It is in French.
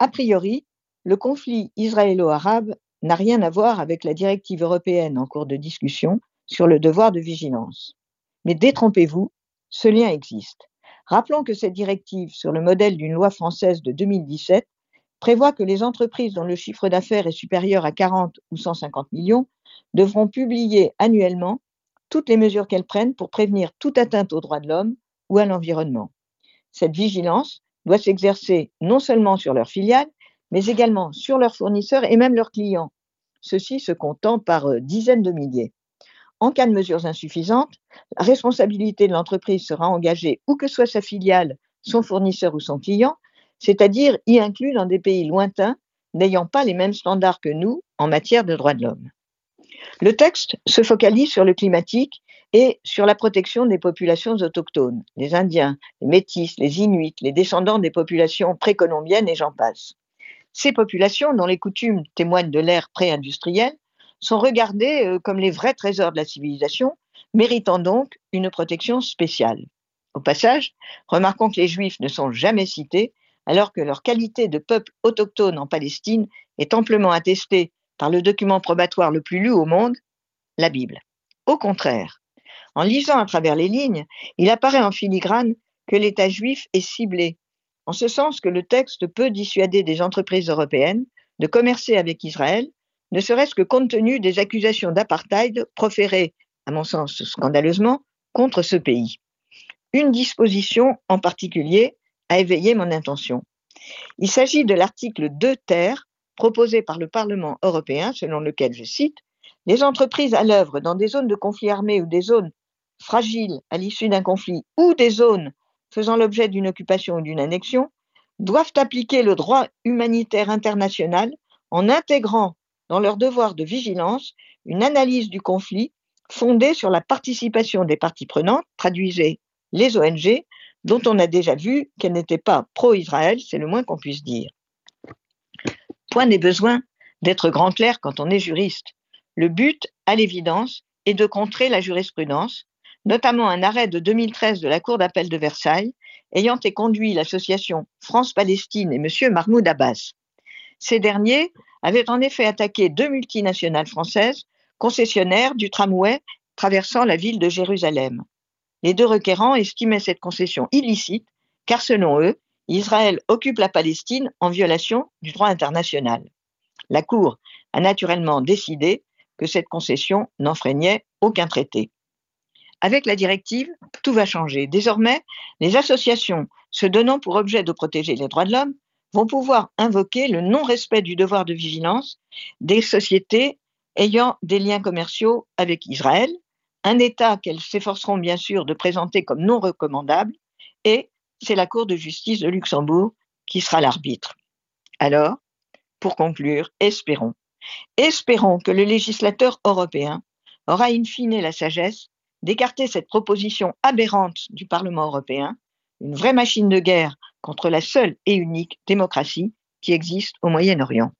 A priori, le conflit israélo-arabe n'a rien à voir avec la directive européenne en cours de discussion sur le devoir de vigilance. Mais détrompez-vous, ce lien existe. Rappelons que cette directive, sur le modèle d'une loi française de 2017, prévoit que les entreprises dont le chiffre d'affaires est supérieur à 40 ou 150 millions devront publier annuellement toutes les mesures qu'elles prennent pour prévenir toute atteinte aux droits de l'homme ou à l'environnement. Cette vigilance doit s'exercer non seulement sur leurs filiales, mais également sur leurs fournisseurs et même leurs clients, ceux-ci se comptant par euh, dizaines de milliers. En cas de mesures insuffisantes, la responsabilité de l'entreprise sera engagée où que soit sa filiale, son fournisseur ou son client, c'est-à-dire y inclus dans des pays lointains n'ayant pas les mêmes standards que nous en matière de droits de l'homme. Le texte se focalise sur le climatique et sur la protection des populations autochtones, les Indiens, les Métis, les Inuits, les descendants des populations précolombiennes et j'en passe. Ces populations, dont les coutumes témoignent de l'ère pré-industrielle, sont regardées euh, comme les vrais trésors de la civilisation, méritant donc une protection spéciale. Au passage, remarquons que les Juifs ne sont jamais cités, alors que leur qualité de peuple autochtone en Palestine est amplement attestée par le document probatoire le plus lu au monde, la Bible. Au contraire, en lisant à travers les lignes, il apparaît en filigrane que l'État juif est ciblé, en ce sens que le texte peut dissuader des entreprises européennes de commercer avec Israël ne serait-ce que compte tenu des accusations d'apartheid proférées, à mon sens scandaleusement, contre ce pays. Une disposition en particulier a éveillé mon intention. Il s'agit de l'article 2 ter proposé par le Parlement européen, selon lequel, je cite, les entreprises à l'œuvre dans des zones de conflit armé ou des zones fragiles à l'issue d'un conflit ou des zones faisant l'objet d'une occupation ou d'une annexion doivent appliquer le droit humanitaire international en intégrant dans leur devoir de vigilance une analyse du conflit fondée sur la participation des parties prenantes, traduisez les ONG, dont on a déjà vu qu'elles n'étaient pas pro-Israël, c'est le moins qu'on puisse dire. Point n'est besoin d'être grand clair quand on est juriste. Le but, à l'évidence, est de contrer la jurisprudence, notamment un arrêt de 2013 de la Cour d'appel de Versailles, ayant conduit l'association France-Palestine et M. Mahmoud Abbas. Ces derniers avaient en effet attaqué deux multinationales françaises concessionnaires du tramway traversant la ville de Jérusalem. Les deux requérants estimaient cette concession illicite car selon eux, Israël occupe la Palestine en violation du droit international. La Cour a naturellement décidé que cette concession n'enfreignait aucun traité. Avec la directive, tout va changer. Désormais, les associations se donnant pour objet de protéger les droits de l'homme vont pouvoir invoquer le non-respect du devoir de vigilance des sociétés ayant des liens commerciaux avec Israël, un État qu'elles s'efforceront bien sûr de présenter comme non recommandable, et c'est la Cour de justice de Luxembourg qui sera l'arbitre. Alors, pour conclure, espérons. Espérons que le législateur européen aura in fine la sagesse d'écarter cette proposition aberrante du Parlement européen, une vraie machine de guerre contre la seule et unique démocratie qui existe au Moyen-Orient.